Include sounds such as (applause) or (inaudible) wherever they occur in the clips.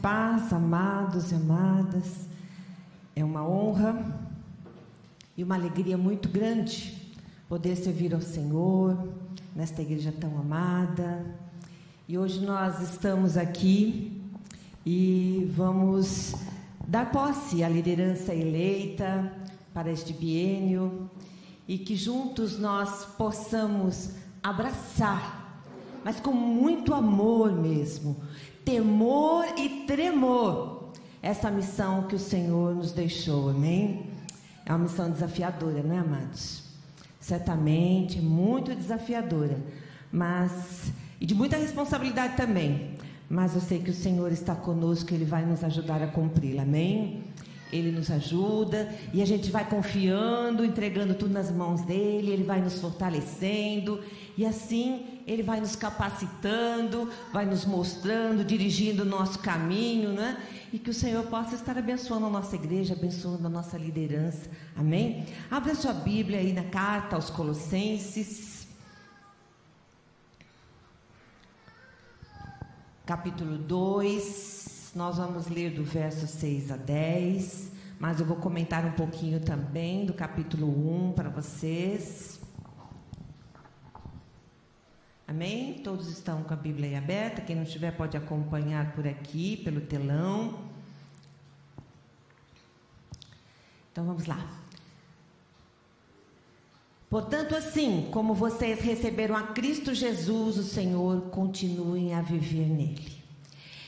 paz, amados e amadas. É uma honra e uma alegria muito grande poder servir ao Senhor nesta igreja tão amada. E hoje nós estamos aqui e vamos dar posse à liderança eleita para este biênio e que juntos nós possamos abraçar, mas com muito amor mesmo, temor e tremor, essa missão que o Senhor nos deixou, amém? É uma missão desafiadora, não é, amados? Certamente, muito desafiadora, mas e de muita responsabilidade também. Mas eu sei que o Senhor está conosco, Ele vai nos ajudar a cumpri-la, amém? Ele nos ajuda e a gente vai confiando, entregando tudo nas mãos dele, ele vai nos fortalecendo e assim ele vai nos capacitando, vai nos mostrando, dirigindo o nosso caminho, né? E que o Senhor possa estar abençoando a nossa igreja, abençoando a nossa liderança. Amém? Abra sua Bíblia aí na carta aos Colossenses. Capítulo 2 nós vamos ler do verso 6 a 10, mas eu vou comentar um pouquinho também do capítulo 1 para vocês. Amém? Todos estão com a Bíblia aberta. Quem não tiver pode acompanhar por aqui, pelo telão. Então vamos lá. Portanto, assim como vocês receberam a Cristo Jesus, o Senhor, continuem a viver nele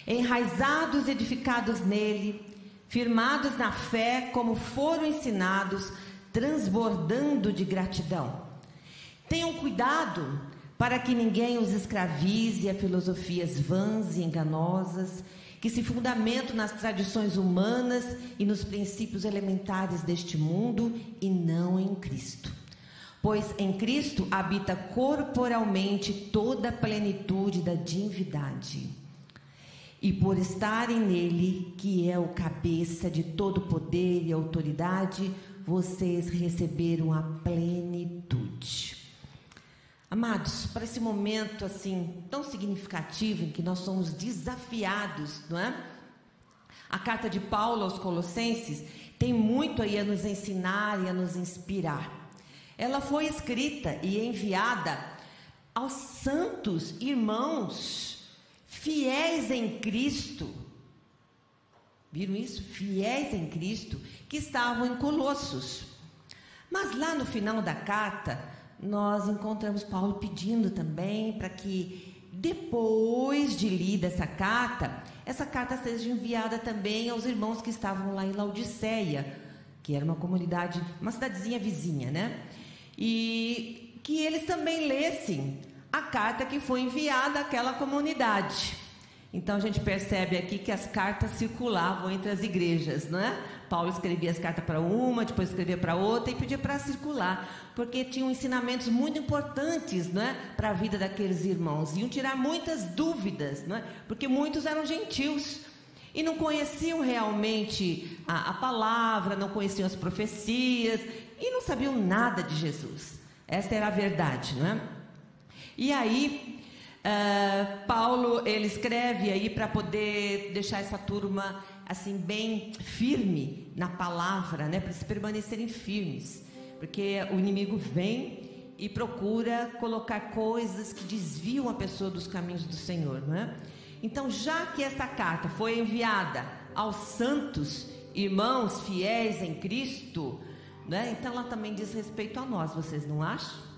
enraizados, edificados nele, firmados na fé, como foram ensinados, transbordando de gratidão. Tenham cuidado para que ninguém os escravize a filosofias vãs e enganosas, que se fundamentam nas tradições humanas e nos princípios elementares deste mundo e não em Cristo. Pois em Cristo habita corporalmente toda a plenitude da divindade e por estarem nele, que é o cabeça de todo poder e autoridade, vocês receberam a plenitude. Amados, para esse momento assim tão significativo em que nós somos desafiados, não é? A carta de Paulo aos Colossenses tem muito aí a nos ensinar e a nos inspirar. Ela foi escrita e enviada aos santos irmãos fiéis em Cristo. Viram isso? Fiéis em Cristo, que estavam em Colossos. Mas lá no final da carta, nós encontramos Paulo pedindo também para que, depois de lida essa carta, essa carta seja enviada também aos irmãos que estavam lá em Laodiceia, que era uma comunidade, uma cidadezinha vizinha, né? E que eles também lessem a carta que foi enviada àquela comunidade. Então a gente percebe aqui que as cartas circulavam entre as igrejas, não é? Paulo escrevia as cartas para uma, depois escrevia para outra e pedia para circular, porque tinham ensinamentos muito importantes, não é, para a vida daqueles irmãos. Iam tirar muitas dúvidas, não é? Porque muitos eram gentios e não conheciam realmente a, a palavra, não conheciam as profecias e não sabiam nada de Jesus. Essa era a verdade, não é? E aí, uh, Paulo, ele escreve aí para poder deixar essa turma assim bem firme na palavra, né, para se permanecerem firmes, porque o inimigo vem e procura colocar coisas que desviam a pessoa dos caminhos do Senhor, não é? Então, já que essa carta foi enviada aos santos irmãos fiéis em Cristo, né? Então ela também diz respeito a nós, vocês não acham?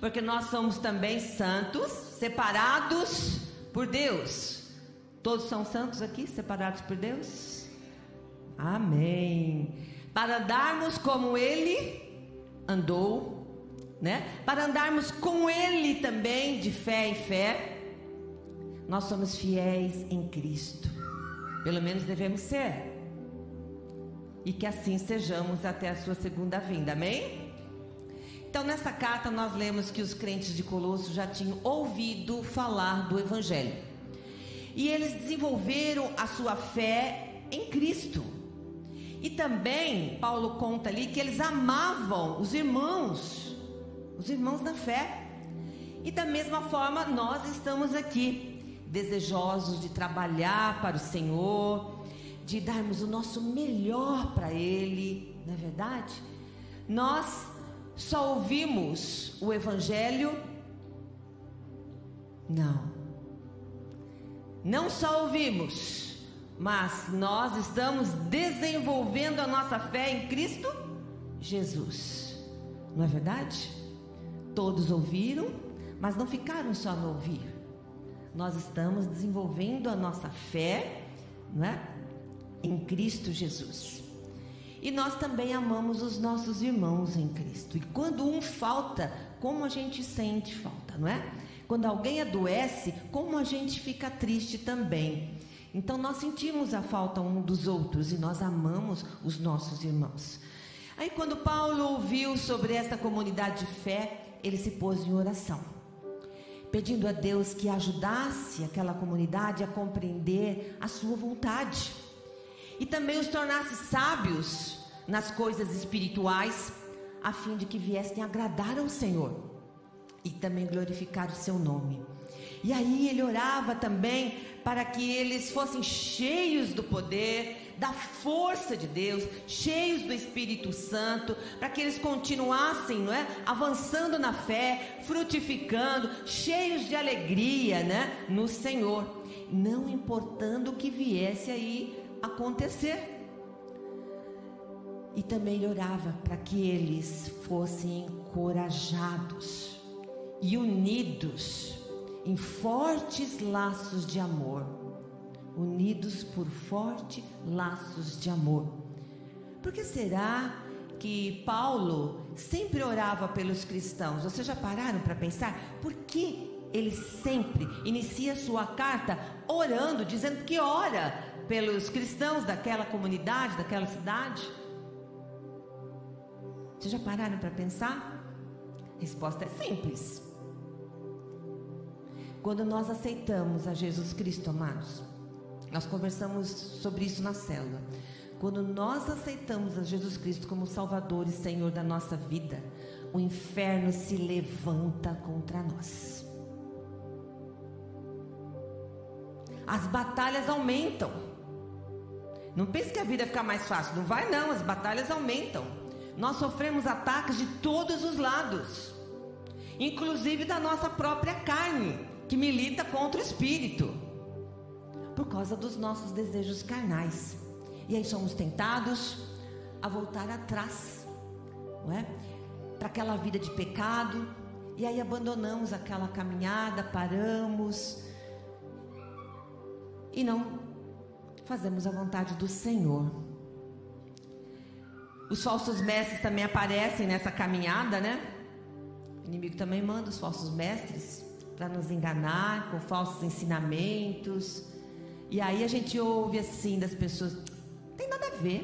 Porque nós somos também santos, separados por Deus. Todos são santos aqui, separados por Deus? Amém. Para andarmos como Ele andou, né? Para andarmos com Ele também, de fé em fé, nós somos fiéis em Cristo. Pelo menos devemos ser. E que assim sejamos até a Sua segunda vinda. Amém? Então, nessa carta, nós lemos que os crentes de Colosso já tinham ouvido falar do Evangelho. E eles desenvolveram a sua fé em Cristo. E também, Paulo conta ali que eles amavam os irmãos, os irmãos na fé. E da mesma forma, nós estamos aqui, desejosos de trabalhar para o Senhor, de darmos o nosso melhor para Ele, não é verdade? Nós só ouvimos o Evangelho? Não. Não só ouvimos, mas nós estamos desenvolvendo a nossa fé em Cristo Jesus. Não é verdade? Todos ouviram, mas não ficaram só no ouvir. Nós estamos desenvolvendo a nossa fé, não é? Em Cristo Jesus. E nós também amamos os nossos irmãos em Cristo. E quando um falta, como a gente sente falta, não é? Quando alguém adoece, como a gente fica triste também. Então nós sentimos a falta um dos outros e nós amamos os nossos irmãos. Aí quando Paulo ouviu sobre esta comunidade de fé, ele se pôs em oração, pedindo a Deus que ajudasse aquela comunidade a compreender a sua vontade e também os tornasse sábios nas coisas espirituais, a fim de que viessem agradar ao Senhor e também glorificar o seu nome. E aí ele orava também para que eles fossem cheios do poder, da força de Deus, cheios do Espírito Santo, para que eles continuassem, não é, avançando na fé, frutificando, cheios de alegria, né, no Senhor, não importando o que viesse aí acontecer. E também orava para que eles fossem encorajados e unidos em fortes laços de amor. Unidos por fortes laços de amor. Por que será que Paulo sempre orava pelos cristãos? Vocês já pararam para pensar? Por que ele sempre inicia sua carta orando, dizendo que ora pelos cristãos daquela comunidade, daquela cidade? Vocês já pararam para pensar? A resposta é simples. Quando nós aceitamos a Jesus Cristo, amados, nós conversamos sobre isso na célula. Quando nós aceitamos a Jesus Cristo como Salvador e Senhor da nossa vida, o inferno se levanta contra nós. As batalhas aumentam. Não pense que a vida fica mais fácil. Não vai não, as batalhas aumentam. Nós sofremos ataques de todos os lados, inclusive da nossa própria carne, que milita contra o espírito, por causa dos nossos desejos carnais. E aí somos tentados a voltar atrás, não é? Para aquela vida de pecado, e aí abandonamos aquela caminhada, paramos e não fazemos a vontade do Senhor. Os falsos mestres também aparecem nessa caminhada, né? O inimigo também manda os falsos mestres para nos enganar com falsos ensinamentos. E aí a gente ouve assim das pessoas: tem nada a ver.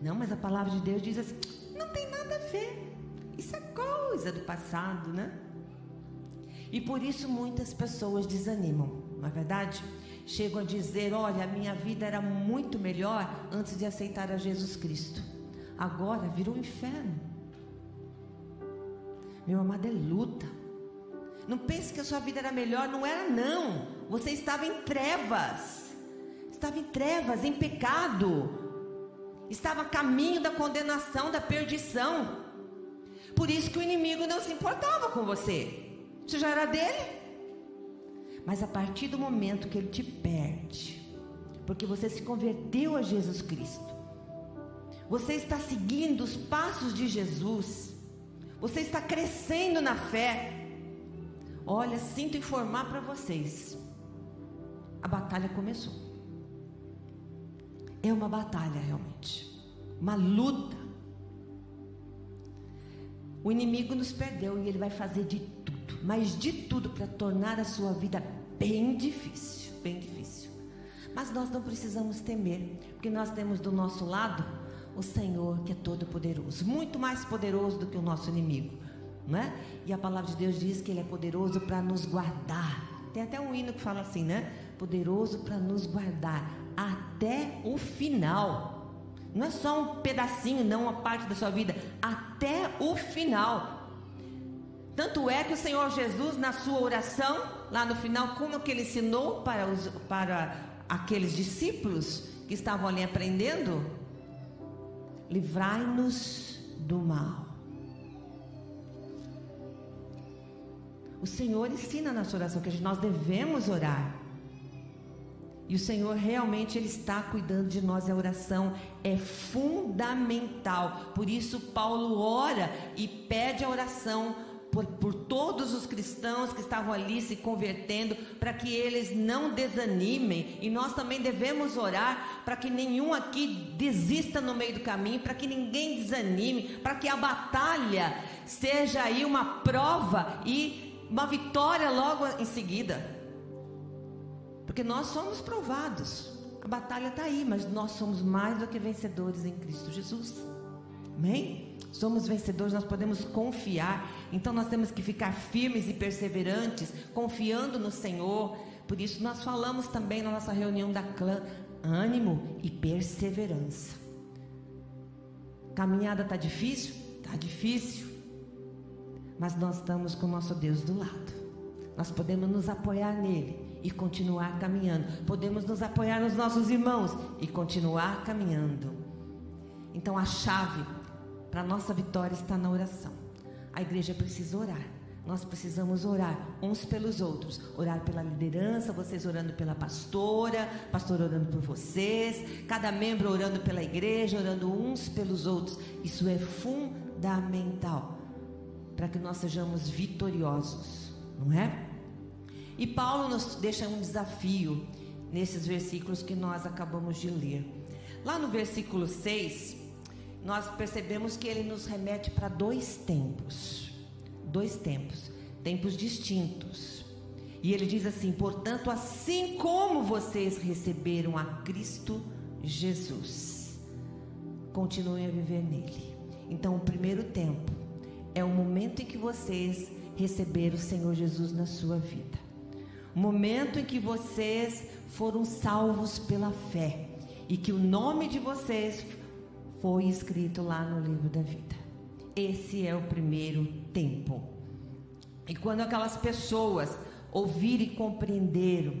Não, mas a palavra de Deus diz assim: não tem nada a ver. Isso é coisa do passado, né? E por isso muitas pessoas desanimam, não é verdade? Chegam a dizer: Olha, a minha vida era muito melhor antes de aceitar a Jesus Cristo. Agora virou um inferno. Meu amado, é luta. Não pense que a sua vida era melhor, não era, não. Você estava em trevas, estava em trevas, em pecado, estava a caminho da condenação, da perdição. Por isso que o inimigo não se importava com você. Você já era dele. Mas a partir do momento que ele te perde, porque você se converteu a Jesus Cristo, você está seguindo os passos de Jesus, você está crescendo na fé. Olha, sinto informar para vocês, a batalha começou. É uma batalha realmente, uma luta. O inimigo nos perdeu e ele vai fazer de tudo, mas de tudo para tornar a sua vida bem difícil, bem difícil. Mas nós não precisamos temer, porque nós temos do nosso lado o Senhor que é todo poderoso, muito mais poderoso do que o nosso inimigo, não é? E a palavra de Deus diz que ele é poderoso para nos guardar. Tem até um hino que fala assim, né? Poderoso para nos guardar até o final. Não é só um pedacinho, não uma parte da sua vida, até o final. Tanto é que o Senhor Jesus, na sua oração, lá no final, como que ele ensinou para, os, para aqueles discípulos que estavam ali aprendendo? Livrai-nos do mal. O Senhor ensina na sua oração que nós devemos orar. E o Senhor realmente ele está cuidando de nós. A oração é fundamental. Por isso Paulo ora e pede a oração por, por, todos os cristãos que estavam ali se convertendo, para que eles não desanimem. E nós também devemos orar para que nenhum aqui desista no meio do caminho, para que ninguém desanime, para que a batalha seja aí uma prova e uma vitória logo em seguida. Porque nós somos provados. A batalha está aí, mas nós somos mais do que vencedores em Cristo Jesus. Amém? Somos vencedores, nós podemos confiar. Então nós temos que ficar firmes e perseverantes, confiando no Senhor. Por isso nós falamos também na nossa reunião da clã: ânimo e perseverança. Caminhada está difícil? Está difícil mas nós estamos com o nosso Deus do lado. Nós podemos nos apoiar nele e continuar caminhando. Podemos nos apoiar nos nossos irmãos e continuar caminhando. Então a chave para nossa vitória está na oração. A igreja precisa orar. Nós precisamos orar uns pelos outros. Orar pela liderança, vocês orando pela pastora, pastor orando por vocês, cada membro orando pela igreja, orando uns pelos outros. Isso é fundamental para que nós sejamos vitoriosos, não é? E Paulo nos deixa um desafio nesses versículos que nós acabamos de ler. Lá no versículo 6, nós percebemos que ele nos remete para dois tempos. Dois tempos, tempos distintos. E ele diz assim: portanto, assim como vocês receberam a Cristo Jesus, continuem a viver nele. Então, o primeiro tempo é o momento em que vocês receberam o Senhor Jesus na sua vida. O momento em que vocês foram salvos pela fé e que o nome de vocês foi escrito lá no livro da vida. Esse é o primeiro tempo. E quando aquelas pessoas ouviram e compreenderam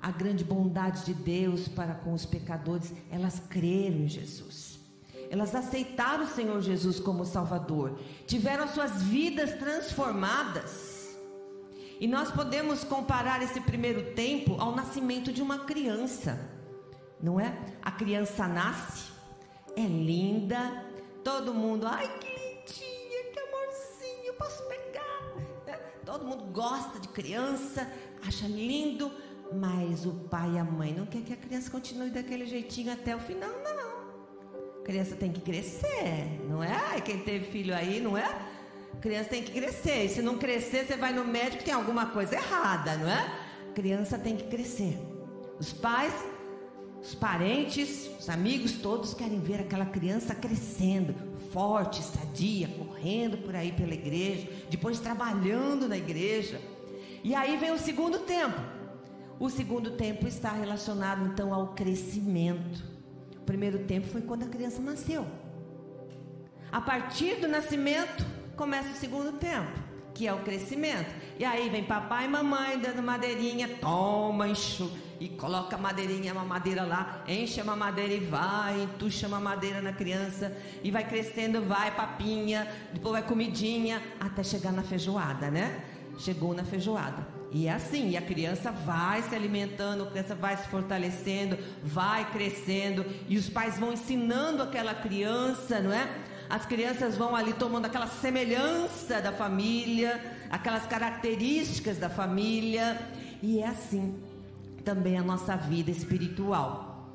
a grande bondade de Deus para com os pecadores, elas creram em Jesus. Elas aceitaram o Senhor Jesus como Salvador, tiveram suas vidas transformadas. E nós podemos comparar esse primeiro tempo ao nascimento de uma criança, não é? A criança nasce, é linda, todo mundo, ai que lindinha, que amorzinho, posso pegar? É, todo mundo gosta de criança, acha lindo, mas o pai e a mãe não quer que a criança continue daquele jeitinho até o final, não criança tem que crescer, não é? Quem teve filho aí, não é? criança tem que crescer. E se não crescer, você vai no médico, tem alguma coisa errada, não é? criança tem que crescer. Os pais, os parentes, os amigos, todos querem ver aquela criança crescendo, forte, sadia, correndo por aí pela igreja, depois trabalhando na igreja. E aí vem o segundo tempo. O segundo tempo está relacionado então ao crescimento primeiro tempo foi quando a criança nasceu. A partir do nascimento, começa o segundo tempo, que é o crescimento. E aí vem papai e mamãe dando madeirinha, toma, enxu, e coloca a madeirinha, uma madeira lá, enche a mamadeira e vai, entuxa a mamadeira na criança, e vai crescendo, vai papinha, depois vai comidinha, até chegar na feijoada, né? Chegou na feijoada. E é assim, e a criança vai se alimentando, a criança vai se fortalecendo, vai crescendo, e os pais vão ensinando aquela criança, não é? As crianças vão ali tomando aquela semelhança da família, aquelas características da família, e é assim também a nossa vida espiritual.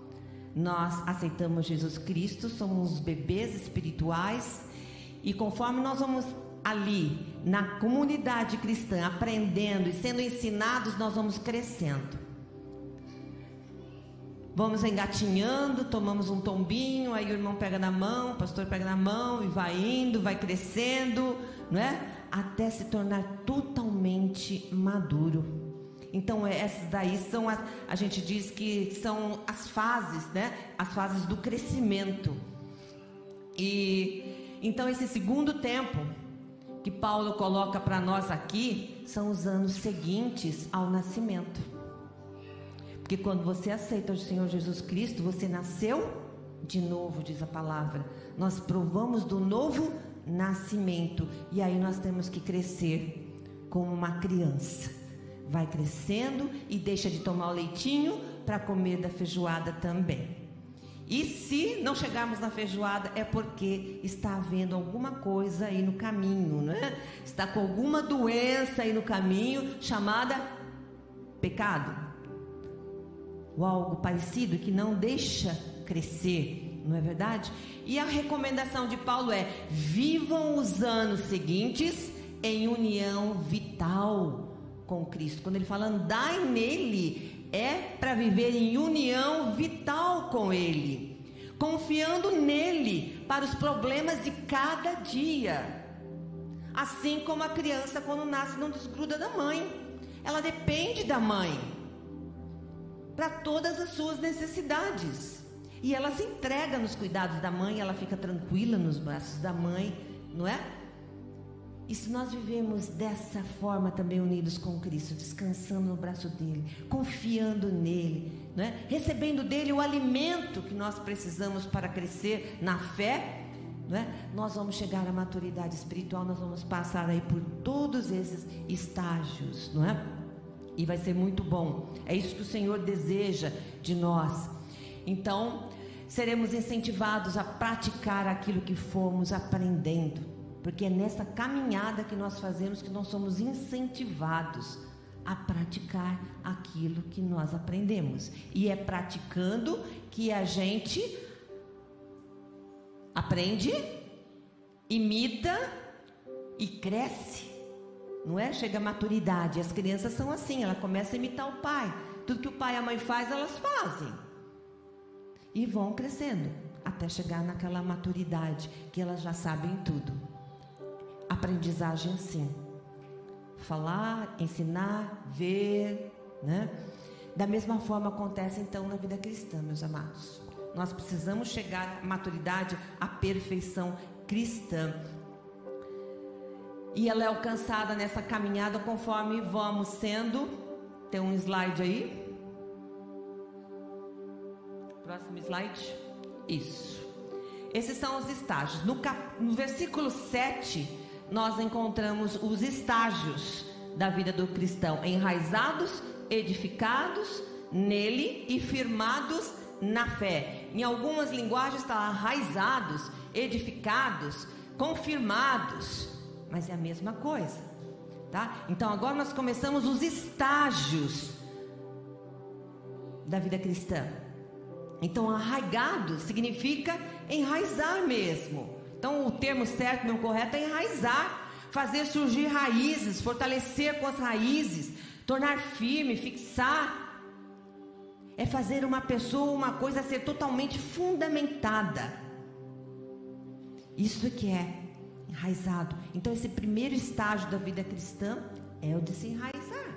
Nós aceitamos Jesus Cristo, somos bebês espirituais, e conforme nós vamos ali na comunidade cristã, aprendendo e sendo ensinados, nós vamos crescendo. Vamos engatinhando, tomamos um tombinho, aí o irmão pega na mão, o pastor pega na mão e vai indo, vai crescendo, não é? Até se tornar totalmente maduro. Então essas daí são as, a gente diz que são as fases, né? As fases do crescimento. E então esse segundo tempo que Paulo coloca para nós aqui são os anos seguintes ao nascimento. Porque quando você aceita o Senhor Jesus Cristo, você nasceu de novo, diz a palavra. Nós provamos do novo nascimento e aí nós temos que crescer como uma criança. Vai crescendo e deixa de tomar o leitinho para comer da feijoada também. E se não chegarmos na feijoada, é porque está havendo alguma coisa aí no caminho, né? Está com alguma doença aí no caminho chamada pecado. Ou algo parecido que não deixa crescer, não é verdade? E a recomendação de Paulo é: vivam os anos seguintes em união vital com Cristo. Quando ele fala andai nele, é para viver em união vital com Ele, confiando nele para os problemas de cada dia. Assim como a criança, quando nasce, não desgruda da mãe, ela depende da mãe para todas as suas necessidades. E ela se entrega nos cuidados da mãe, ela fica tranquila nos braços da mãe, não é? E se nós vivemos dessa forma também unidos com Cristo, descansando no braço dele, confiando nele, né? recebendo dele o alimento que nós precisamos para crescer na fé, né? nós vamos chegar à maturidade espiritual, nós vamos passar aí por todos esses estágios, não é? E vai ser muito bom. É isso que o Senhor deseja de nós. Então, seremos incentivados a praticar aquilo que fomos aprendendo porque é nessa caminhada que nós fazemos que nós somos incentivados a praticar aquilo que nós aprendemos. E é praticando que a gente aprende, imita e cresce. Não é? Chega a maturidade. As crianças são assim, ela começa a imitar o pai. Tudo que o pai e a mãe faz, elas fazem. E vão crescendo até chegar naquela maturidade que elas já sabem tudo aprendizagem sim. Falar, ensinar, ver, né? Da mesma forma acontece então na vida cristã, meus amados. Nós precisamos chegar à maturidade, à perfeição cristã. E ela é alcançada nessa caminhada conforme vamos sendo. Tem um slide aí? Próximo slide. Isso. Esses são os estágios. No, cap... no versículo 7 nós encontramos os estágios da vida do cristão: enraizados, edificados nele e firmados na fé. Em algumas linguagens está arraizados, edificados, confirmados, mas é a mesma coisa, tá? Então agora nós começamos os estágios da vida cristã. Então arraigado significa enraizar mesmo. Então, o termo certo, não correto, é enraizar, fazer surgir raízes, fortalecer com as raízes, tornar firme, fixar. É fazer uma pessoa, uma coisa ser totalmente fundamentada. Isso que é enraizado. Então, esse primeiro estágio da vida cristã é o de se enraizar.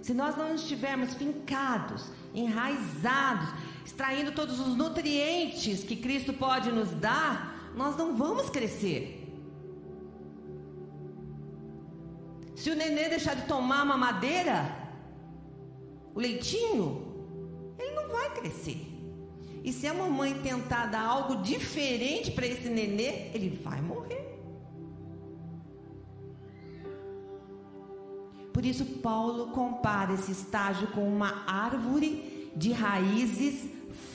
Se nós não estivermos fincados, enraizados, extraindo todos os nutrientes que Cristo pode nos dar, nós não vamos crescer. Se o nenê deixar de tomar uma madeira, o leitinho, ele não vai crescer. E se a mamãe tentar dar algo diferente para esse nenê, ele vai morrer. Por isso, Paulo compara esse estágio com uma árvore de raízes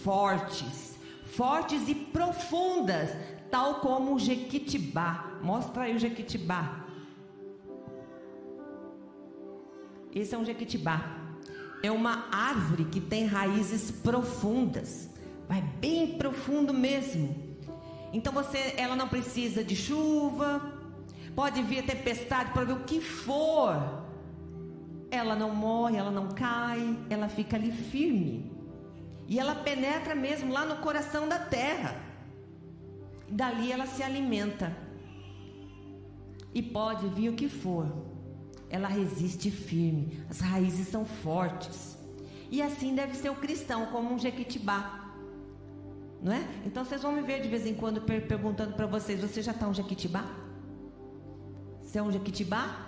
fortes, fortes e profundas, tal como o Jequitibá. Mostra aí o Jequitibá. Esse é um Jequitibá. É uma árvore que tem raízes profundas. Vai bem profundo mesmo. Então você, ela não precisa de chuva. Pode vir tempestade, pode vir o que for. Ela não morre, ela não cai, ela fica ali firme. E ela penetra mesmo lá no coração da terra dali ela se alimenta. E pode vir o que for, ela resiste firme, as raízes são fortes. E assim deve ser o cristão, como um jequitibá. Não é? Então vocês vão me ver de vez em quando per perguntando para vocês: você já está um jequitibá? Você é um Jequitibá?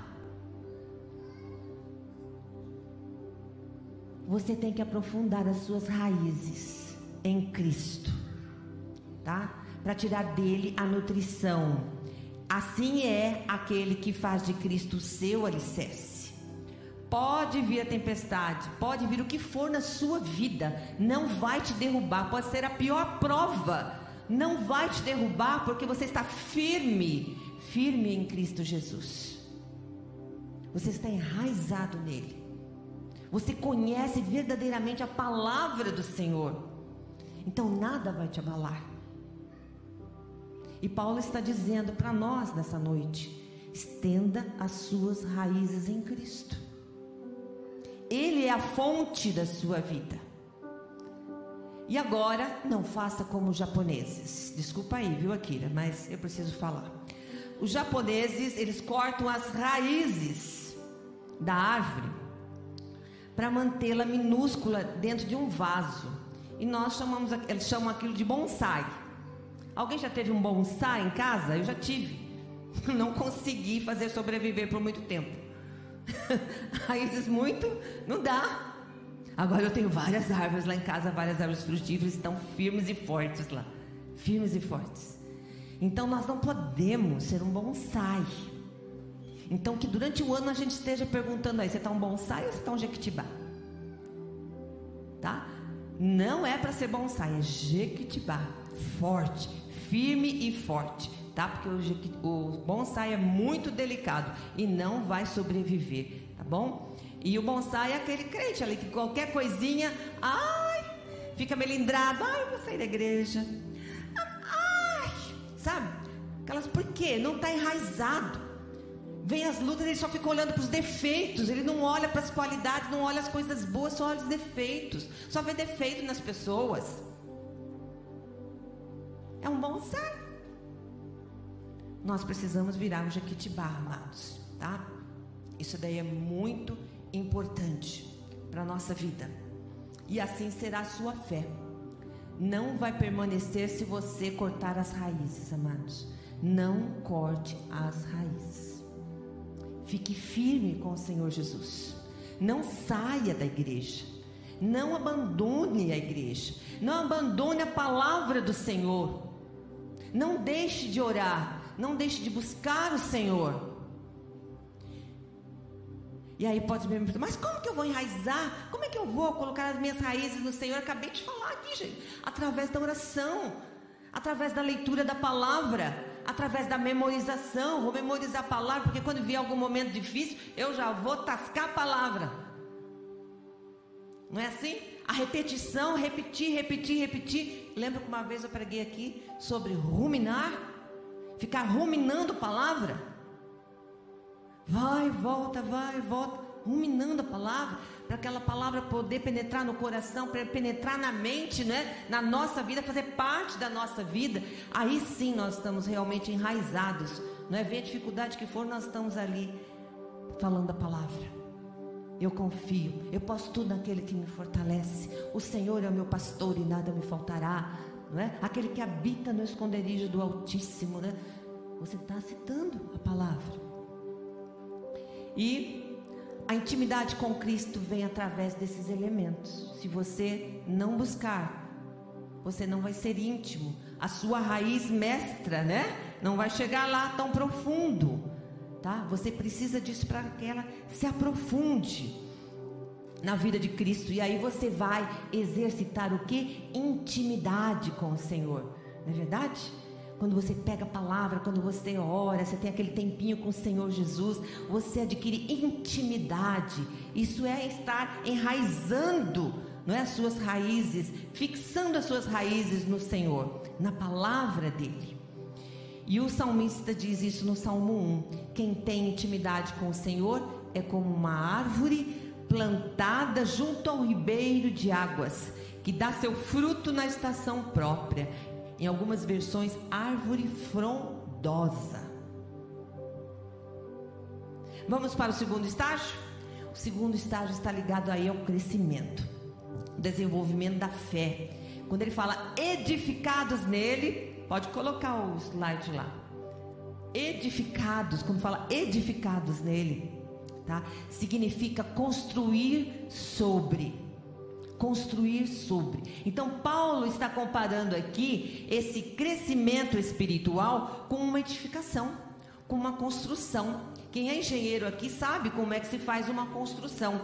Você tem que aprofundar as suas raízes em Cristo, tá? Para tirar dele a nutrição. Assim é aquele que faz de Cristo seu alicerce. Pode vir a tempestade, pode vir o que for na sua vida, não vai te derrubar, pode ser a pior prova, não vai te derrubar porque você está firme, firme em Cristo Jesus. Você está enraizado nele. Você conhece verdadeiramente a palavra do Senhor. Então nada vai te abalar. E Paulo está dizendo para nós nessa noite: estenda as suas raízes em Cristo. Ele é a fonte da sua vida. E agora, não faça como os japoneses. Desculpa aí, viu, Akira, mas eu preciso falar. Os japoneses, eles cortam as raízes da árvore para mantê-la minúscula dentro de um vaso. E nós chamamos, eles chamam aquilo de bonsai. Alguém já teve um bonsai em casa? Eu já tive. (laughs) Não consegui fazer sobreviver por muito tempo. (laughs) Raízes muito, não dá. Agora eu tenho várias árvores lá em casa, várias árvores frutíferas estão firmes e fortes lá. Firmes e fortes. Então nós não podemos ser um bonsai. Então, que durante o ano a gente esteja perguntando aí: você está um bonsai ou você está um jequitibá? Tá? Não é para ser bonsai, é jequitibá. Forte, firme e forte. Tá? Porque o, o bonsai é muito delicado e não vai sobreviver. Tá bom? E o bonsai é aquele crente ali que qualquer coisinha, ai, fica melindrado, ai, eu vou sair da igreja. Ai, sabe? Aquelas, por quê? Não está enraizado. Vem as lutas, ele só fica olhando para os defeitos, ele não olha para as qualidades, não olha as coisas boas, só olha os defeitos, só vê defeito nas pessoas. É um bonsai. Nós precisamos virar um Jequitibá, amados, tá? Isso daí é muito importante para a nossa vida. E assim será a sua fé. Não vai permanecer se você cortar as raízes, amados. Não corte as raízes. Fique firme com o Senhor Jesus. Não saia da igreja. Não abandone a igreja. Não abandone a palavra do Senhor. Não deixe de orar. Não deixe de buscar o Senhor. E aí pode me perguntar, mas como que eu vou enraizar? Como é que eu vou colocar as minhas raízes no Senhor? Acabei de falar aqui, gente. Através da oração, através da leitura da palavra através da memorização. Vou memorizar a palavra, porque quando vier algum momento difícil, eu já vou tascar a palavra. Não é assim? A repetição, repetir, repetir, repetir. Lembra que uma vez eu preguei aqui sobre ruminar? Ficar ruminando palavra? Vai, volta, vai, volta, ruminando a palavra para aquela palavra poder penetrar no coração, para penetrar na mente, né? na nossa vida, fazer parte da nossa vida, aí sim nós estamos realmente enraizados. Não é ver a dificuldade que for, nós estamos ali falando a palavra. Eu confio, eu posso tudo naquele que me fortalece. O Senhor é o meu pastor e nada me faltará. Não é? Aquele que habita no esconderijo do Altíssimo, né? Você está citando a palavra. E a intimidade com Cristo vem através desses elementos. Se você não buscar, você não vai ser íntimo. A sua raiz mestra, né? Não vai chegar lá tão profundo, tá? Você precisa disso para que ela se aprofunde na vida de Cristo e aí você vai exercitar o que? Intimidade com o Senhor. Não é verdade? Quando você pega a palavra, quando você ora, você tem aquele tempinho com o Senhor Jesus, você adquire intimidade. Isso é estar enraizando, não é as suas raízes, fixando as suas raízes no Senhor, na palavra dele. E o salmista diz isso no Salmo 1: quem tem intimidade com o Senhor é como uma árvore plantada junto ao ribeiro de águas, que dá seu fruto na estação própria em algumas versões, árvore frondosa. Vamos para o segundo estágio? O segundo estágio está ligado aí ao crescimento, desenvolvimento da fé. Quando ele fala edificados nele, pode colocar o slide lá. edificados, quando fala edificados nele, tá? Significa construir sobre. Construir sobre. Então, Paulo está comparando aqui esse crescimento espiritual com uma edificação, com uma construção. Quem é engenheiro aqui sabe como é que se faz uma construção.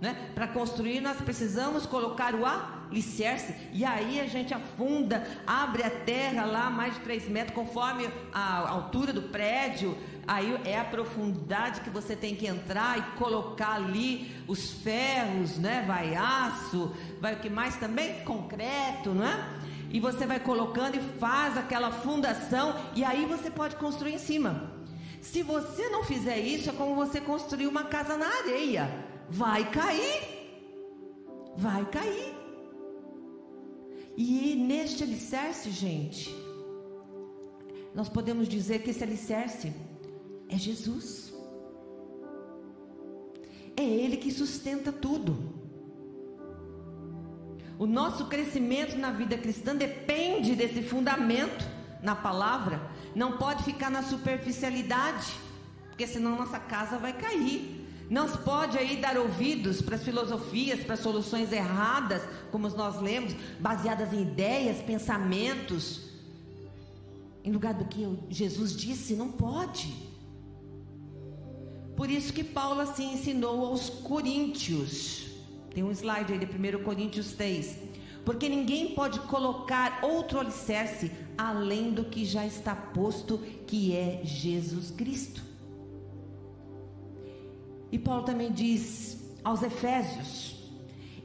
Né? Para construir, nós precisamos colocar o alicerce, e aí a gente afunda, abre a terra lá mais de 3 metros, conforme a altura do prédio. Aí é a profundidade que você tem que entrar e colocar ali os ferros, né? Vai aço, vai o que mais também? Concreto, não é? E você vai colocando e faz aquela fundação, e aí você pode construir em cima. Se você não fizer isso, é como você construir uma casa na areia vai cair. Vai cair. E neste alicerce, gente, nós podemos dizer que esse alicerce é Jesus. É Ele que sustenta tudo. O nosso crescimento na vida cristã depende desse fundamento na palavra. Não pode ficar na superficialidade, porque senão nossa casa vai cair. Não se pode aí dar ouvidos para as filosofias, para soluções erradas, como nós lemos, baseadas em ideias, pensamentos. Em lugar do que Jesus disse, não pode. Por isso que Paulo assim ensinou aos coríntios. Tem um slide aí de 1 Coríntios 3. Porque ninguém pode colocar outro alicerce além do que já está posto, que é Jesus Cristo. E Paulo também diz aos Efésios: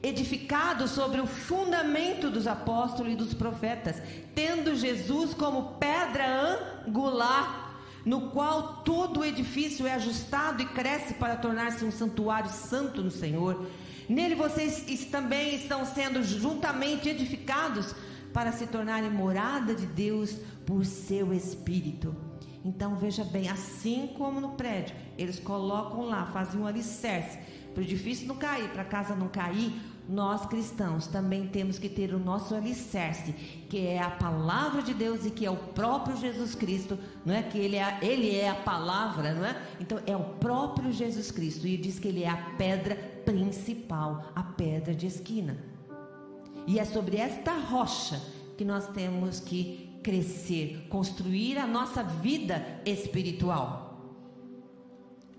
edificado sobre o fundamento dos apóstolos e dos profetas, tendo Jesus como pedra angular, no qual todo o edifício é ajustado e cresce para tornar-se um santuário santo no Senhor. Nele vocês também estão sendo juntamente edificados para se tornarem morada de Deus por seu Espírito. Então veja bem, assim como no prédio, eles colocam lá, fazem um alicerce para o edifício não cair, para a casa não cair. Nós cristãos também temos que ter o nosso alicerce, que é a palavra de Deus e que é o próprio Jesus Cristo, não é que ele é, ele é a palavra, não é? Então é o próprio Jesus Cristo e diz que ele é a pedra principal, a pedra de esquina. E é sobre esta rocha que nós temos que crescer, construir a nossa vida espiritual.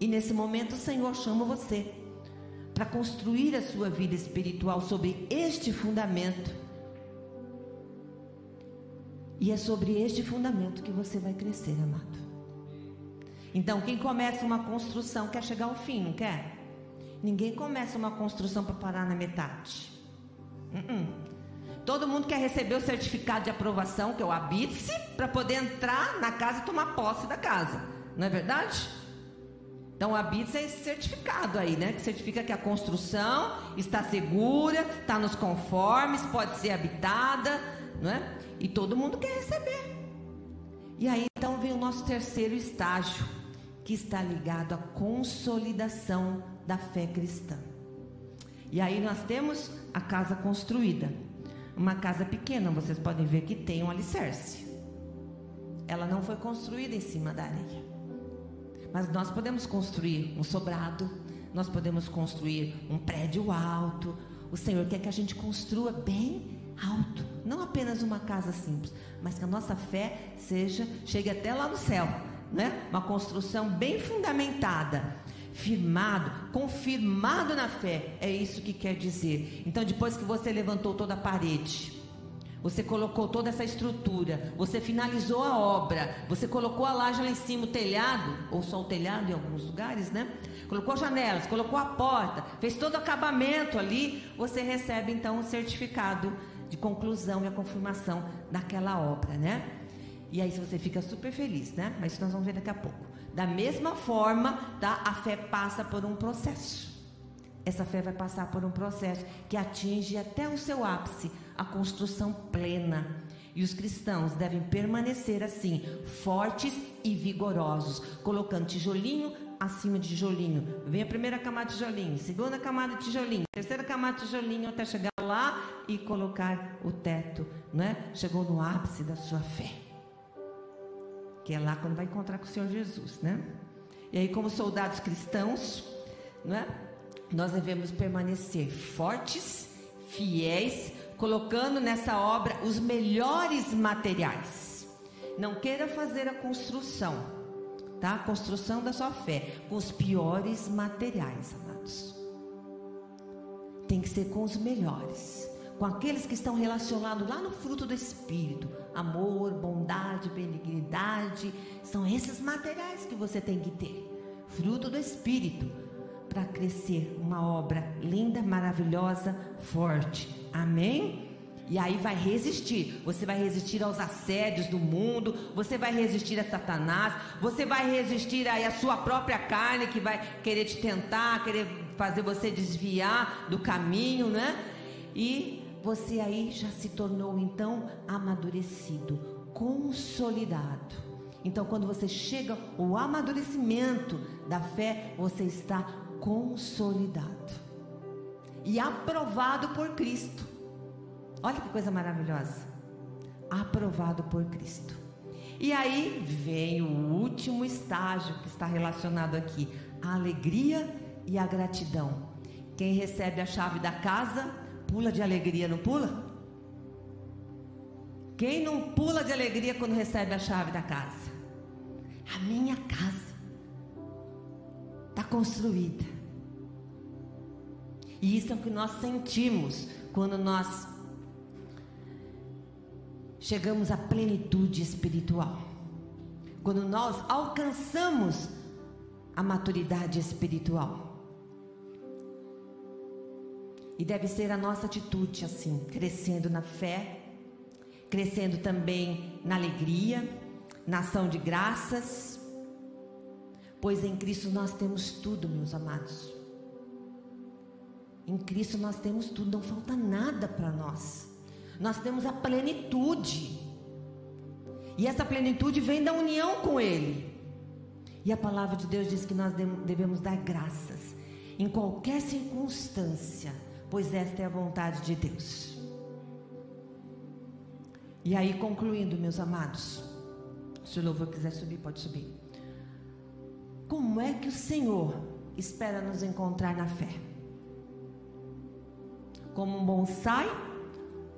E nesse momento o Senhor chama você para construir a sua vida espiritual sobre este fundamento. E é sobre este fundamento que você vai crescer, amado. Então, quem começa uma construção quer chegar ao fim, não quer? Ninguém começa uma construção para parar na metade. Uh -uh. Todo mundo quer receber o certificado de aprovação, que é o habite para poder entrar na casa e tomar posse da casa. Não é verdade? Então o habite é esse certificado aí, né? Que certifica que a construção está segura, está nos conformes, pode ser habitada, não é? E todo mundo quer receber. E aí então vem o nosso terceiro estágio, que está ligado à consolidação da fé cristã. E aí nós temos a casa construída. Uma casa pequena, vocês podem ver que tem um alicerce. Ela não foi construída em cima da areia. Mas nós podemos construir um sobrado, nós podemos construir um prédio alto. O Senhor quer que a gente construa bem alto, não apenas uma casa simples, mas que a nossa fé seja chegue até lá no céu, né? Uma construção bem fundamentada firmado, confirmado na fé. É isso que quer dizer. Então, depois que você levantou toda a parede, você colocou toda essa estrutura, você finalizou a obra, você colocou a laje lá em cima, o telhado, ou só o telhado em alguns lugares, né? Colocou janelas, colocou a porta, fez todo o acabamento ali, você recebe então o um certificado de conclusão e a confirmação daquela obra, né? E aí você fica super feliz, né? Mas isso nós vamos ver daqui a pouco. Da mesma forma, tá? a fé passa por um processo. Essa fé vai passar por um processo que atinge até o seu ápice, a construção plena. E os cristãos devem permanecer assim, fortes e vigorosos, colocando tijolinho acima de tijolinho. Vem a primeira camada de tijolinho, segunda camada de tijolinho, terceira camada de tijolinho até chegar lá e colocar o teto, né? Chegou no ápice da sua fé. Que é lá quando vai encontrar com o Senhor Jesus, né? E aí, como soldados cristãos, né? Nós devemos permanecer fortes, fiéis, colocando nessa obra os melhores materiais. Não queira fazer a construção, tá? A construção da sua fé com os piores materiais, amados. Tem que ser com os melhores com aqueles que estão relacionados lá no fruto do Espírito: amor, bondade, benignidade. São esses materiais que você tem que ter. Fruto do Espírito, para crescer uma obra linda, maravilhosa, forte. Amém? E aí vai resistir. Você vai resistir aos assédios do mundo, você vai resistir a Satanás, você vai resistir aí a sua própria carne que vai querer te tentar, querer fazer você desviar do caminho, né? E você aí já se tornou então amadurecido, consolidado. Então, quando você chega ao amadurecimento da fé, você está consolidado e aprovado por Cristo. Olha que coisa maravilhosa. Aprovado por Cristo. E aí vem o último estágio que está relacionado aqui: a alegria e a gratidão. Quem recebe a chave da casa pula de alegria, não pula? Quem não pula de alegria quando recebe a chave da casa? A minha casa está construída. E isso é o que nós sentimos quando nós chegamos à plenitude espiritual. Quando nós alcançamos a maturidade espiritual. E deve ser a nossa atitude assim, crescendo na fé, crescendo também na alegria, na ação de graças, pois em Cristo nós temos tudo, meus amados. Em Cristo nós temos tudo, não falta nada para nós. Nós temos a plenitude. E essa plenitude vem da união com Ele. E a palavra de Deus diz que nós devemos dar graças em qualquer circunstância pois esta é a vontade de Deus. E aí, concluindo, meus amados, se o louvor quiser subir, pode subir. Como é que o Senhor espera nos encontrar na fé? Como um bonsai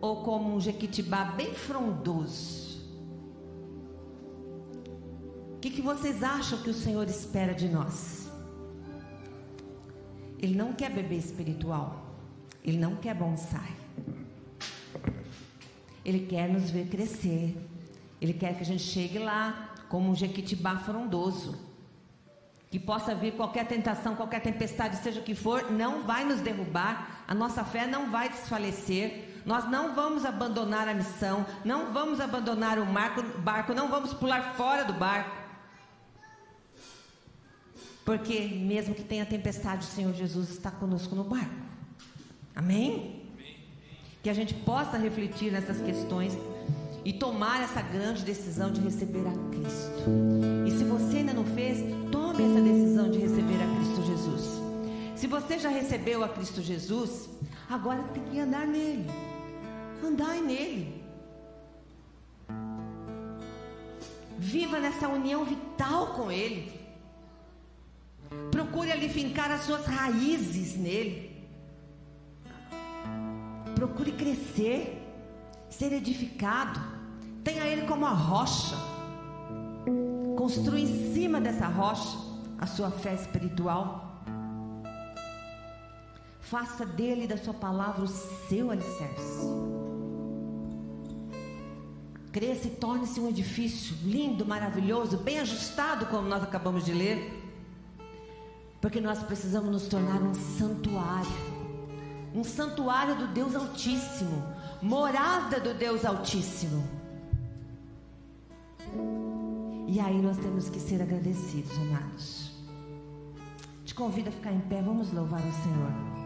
ou como um jequitibá bem frondoso? O que, que vocês acham que o Senhor espera de nós? Ele não quer bebê espiritual. Ele não quer bonsai. Ele quer nos ver crescer. Ele quer que a gente chegue lá como um jequitibá frondoso. Que possa vir qualquer tentação, qualquer tempestade, seja o que for, não vai nos derrubar. A nossa fé não vai desfalecer. Nós não vamos abandonar a missão, não vamos abandonar o marco, barco, não vamos pular fora do barco. Porque mesmo que tenha tempestade, o Senhor Jesus está conosco no barco. Amém? Que a gente possa refletir nessas questões e tomar essa grande decisão de receber a Cristo. E se você ainda não fez, tome essa decisão de receber a Cristo Jesus. Se você já recebeu a Cristo Jesus, agora tem que andar nele. Andar nele. Viva nessa união vital com Ele. Procure ali fincar as suas raízes nele. Procure crescer, ser edificado. Tenha Ele como a rocha. Construa em cima dessa rocha a sua fé espiritual. Faça dele da sua palavra o seu alicerce. Cresça e torne-se um edifício lindo, maravilhoso, bem ajustado, como nós acabamos de ler. Porque nós precisamos nos tornar um santuário um santuário do Deus Altíssimo, morada do Deus Altíssimo. E aí nós temos que ser agradecidos, amados. Te convido a ficar em pé, vamos louvar o Senhor.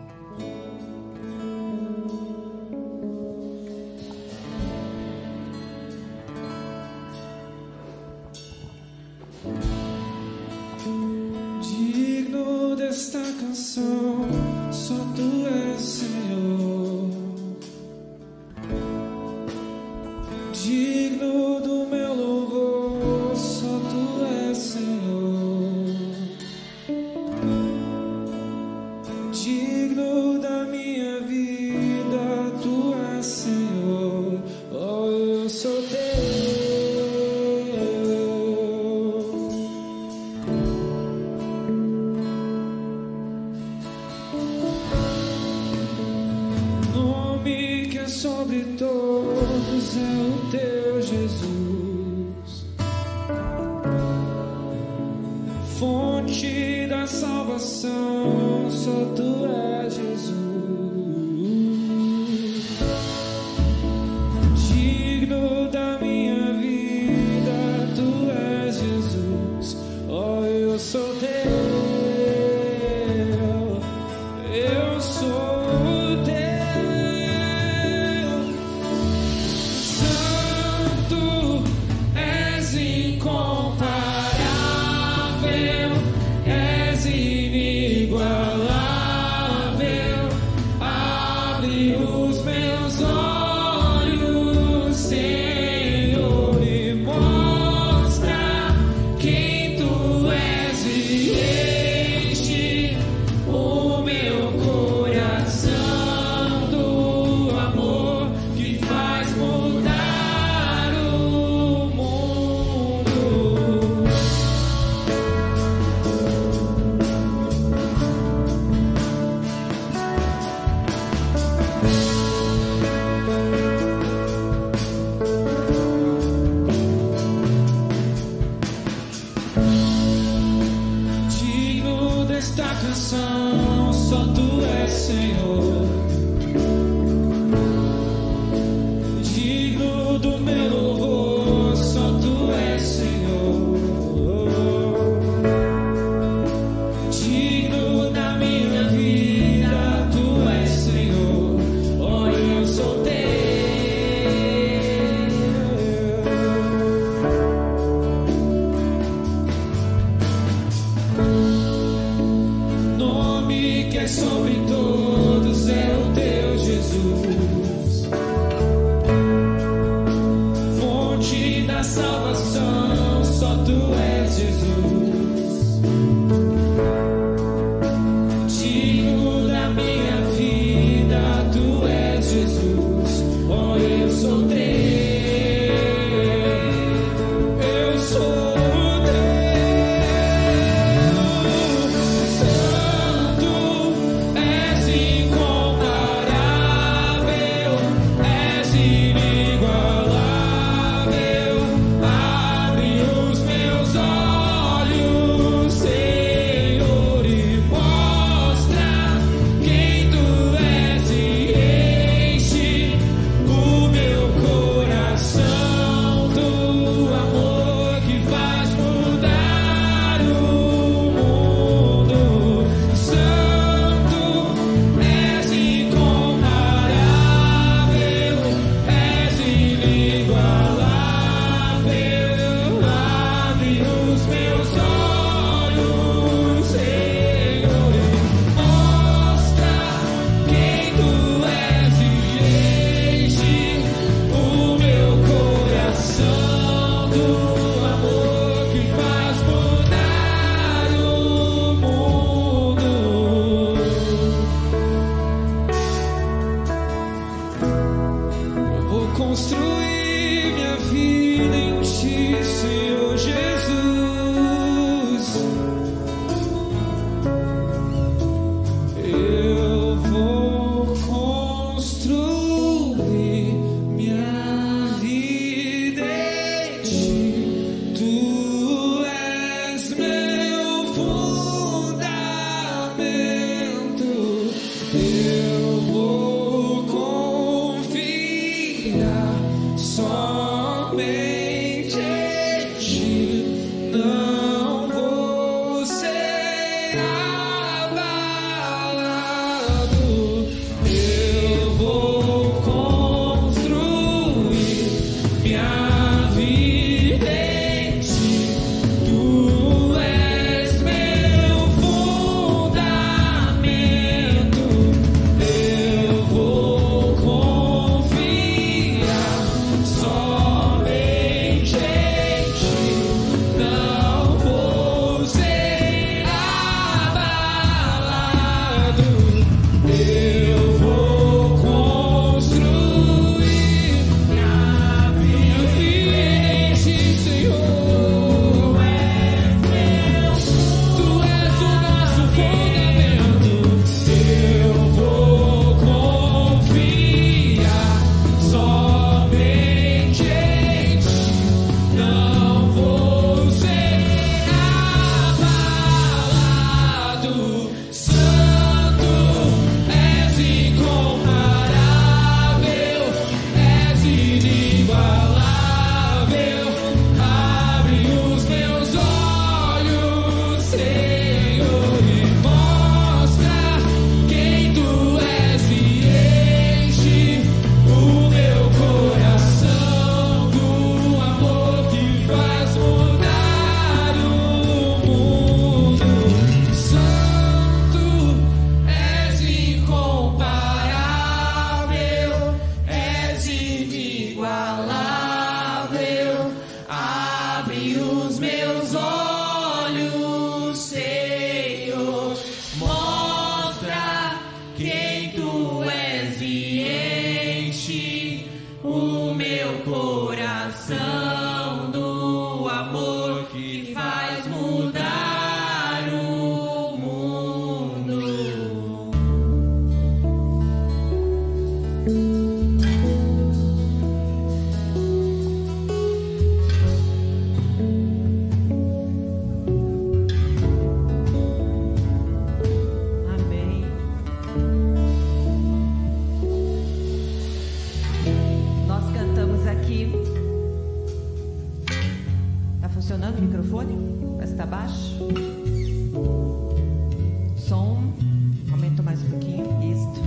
Mais um pouquinho. Isto.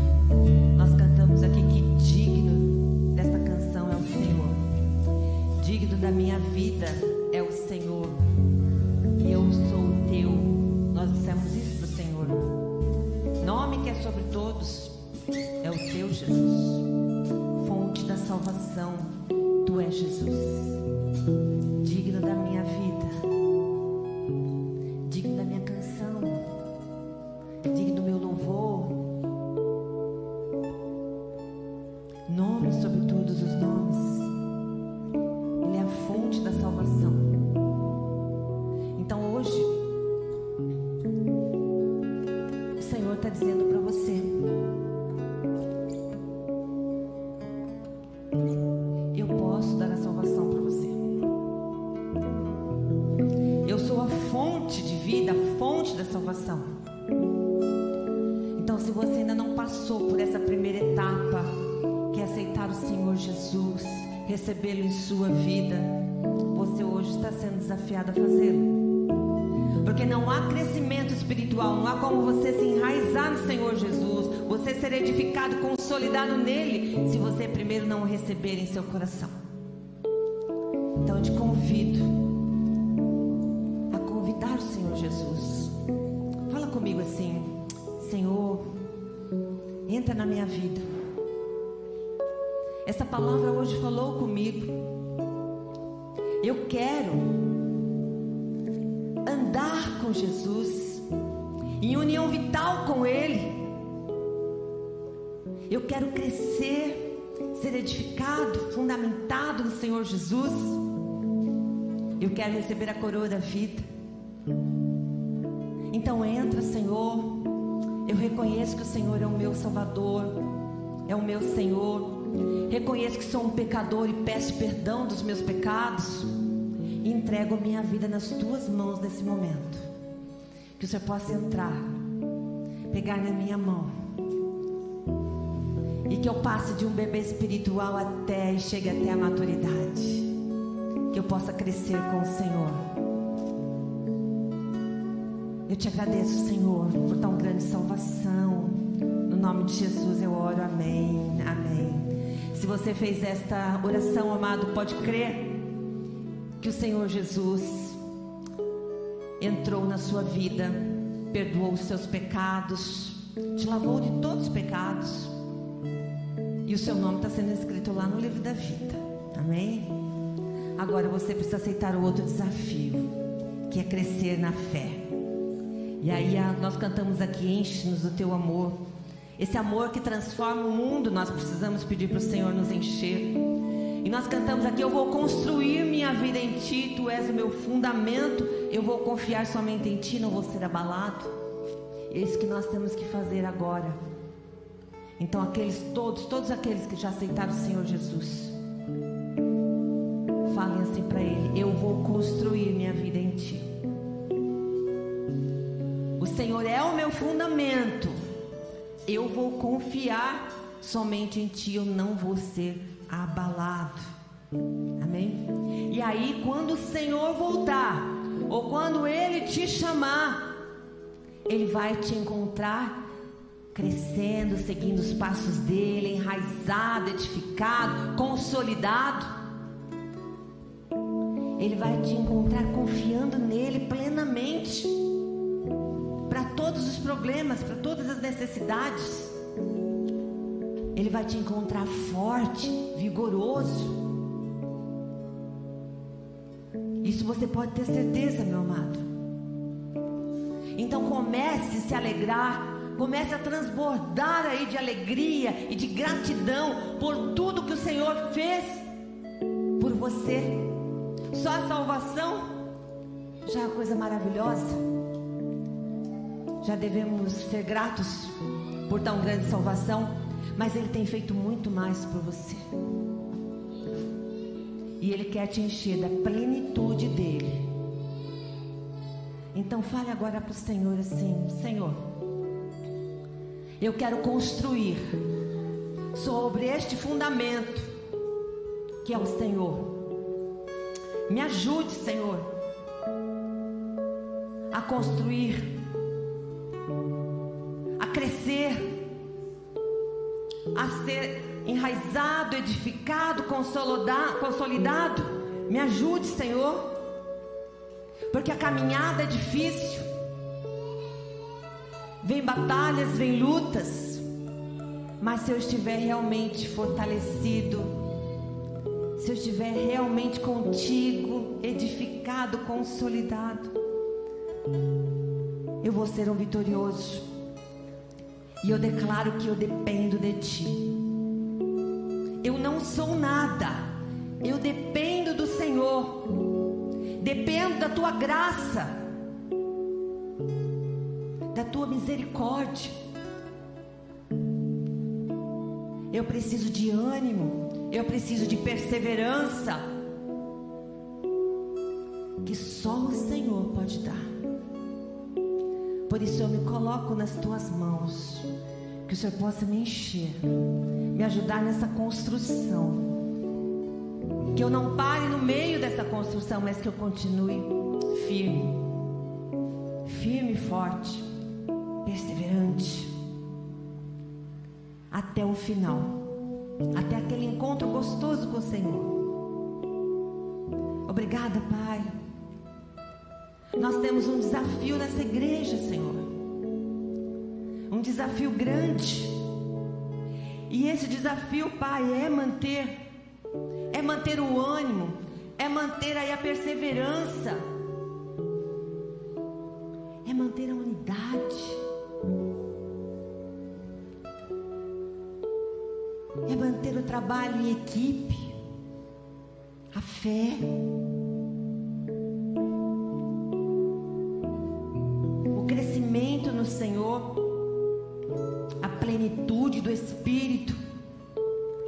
Nós cantamos aqui que digno desta canção é o Senhor. Digno da minha vida é o Senhor. E eu sou o teu. Nós dissemos isso do Senhor. Nome que é sobre todos é o teu Jesus. Fonte da salvação. Tu és Jesus. Digno da minha vida. Nele, se você primeiro não o receber em seu coração. Então eu te convido a convidar o Senhor Jesus. Fala comigo assim: Senhor, entra na minha vida. Essa palavra hoje falou comigo. Eu quero andar com Jesus, em união vital com Ele. Eu quero crescer, ser edificado, fundamentado no Senhor Jesus. Eu quero receber a coroa da vida. Então entra, Senhor. Eu reconheço que o Senhor é o meu Salvador, é o meu Senhor. Reconheço que sou um pecador e peço perdão dos meus pecados. E entrego minha vida nas tuas mãos nesse momento. Que o Senhor possa entrar, pegar na minha mão. Que eu passe de um bebê espiritual até e chegue até a maturidade. Que eu possa crescer com o Senhor. Eu te agradeço, Senhor, por tão grande salvação. No nome de Jesus eu oro, amém, amém. Se você fez esta oração, amado, pode crer que o Senhor Jesus entrou na sua vida, perdoou os seus pecados, te lavou de todos os pecados. E o seu nome está sendo escrito lá no livro da vida. Amém? Agora você precisa aceitar o outro desafio, que é crescer na fé. E aí a, nós cantamos aqui, enche-nos do teu amor. Esse amor que transforma o mundo, nós precisamos pedir para o Senhor nos encher. E nós cantamos aqui: Eu vou construir minha vida em ti, tu és o meu fundamento. Eu vou confiar somente em ti, não vou ser abalado. É isso que nós temos que fazer agora. Então, aqueles todos, todos aqueles que já aceitaram o Senhor Jesus, falem assim para Ele: Eu vou construir minha vida em ti. O Senhor é o meu fundamento. Eu vou confiar somente em ti, eu não vou ser abalado. Amém? E aí, quando o Senhor voltar, ou quando Ele te chamar, Ele vai te encontrar crescendo, seguindo os passos dele, enraizado, edificado, consolidado. Ele vai te encontrar confiando nele plenamente para todos os problemas, para todas as necessidades. Ele vai te encontrar forte, vigoroso. Isso você pode ter certeza, meu amado. Então comece a se alegrar, comece a transbordar aí de alegria e de gratidão por tudo que o Senhor fez por você. Só a salvação já é uma coisa maravilhosa. Já devemos ser gratos por tão grande salvação, mas Ele tem feito muito mais por você. E Ele quer te encher da plenitude dele. Então fale agora para o Senhor assim: Senhor, eu quero construir sobre este fundamento que é o Senhor. Me ajude, Senhor. a construir, a crescer, a ser enraizado, edificado, consolidado. Me ajude, Senhor, porque a caminhada é difícil. Vem batalhas, vem lutas, mas se eu estiver realmente fortalecido, se eu estiver realmente contigo, edificado, consolidado, eu vou ser um vitorioso. E eu declaro que eu dependo de ti. Eu não sou nada. Eu dependo do Senhor. Dependo da tua graça. Misericórdia. Eu preciso de ânimo. Eu preciso de perseverança. Que só o Senhor pode dar. Por isso eu me coloco nas tuas mãos. Que o Senhor possa me encher, me ajudar nessa construção. Que eu não pare no meio dessa construção, mas que eu continue firme, firme e forte, até o final, até aquele encontro gostoso com o Senhor. Obrigada, Pai nós temos um desafio nessa igreja, Senhor. Um desafio grande. E esse desafio, Pai, é manter é manter o ânimo, é manter aí a perseverança. Equipe. A fé. no Senhor, a plenitude do Espírito,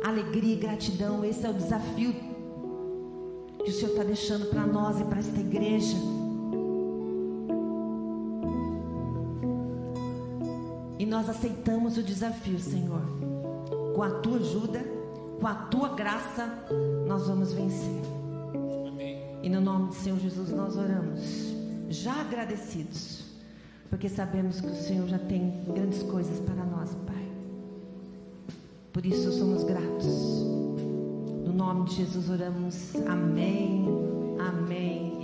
alegria e gratidão. Esse é o desafio que o Senhor está deixando para nós e para esta igreja. E nós aceitamos o desafio, Senhor. Com a tua ajuda, com a tua graça, nós vamos vencer. Amém. E no nome do Senhor Jesus nós oramos, já agradecidos porque sabemos que o Senhor já tem grandes coisas para nós, Pai. Por isso somos gratos. No nome de Jesus oramos. Amém. Amém.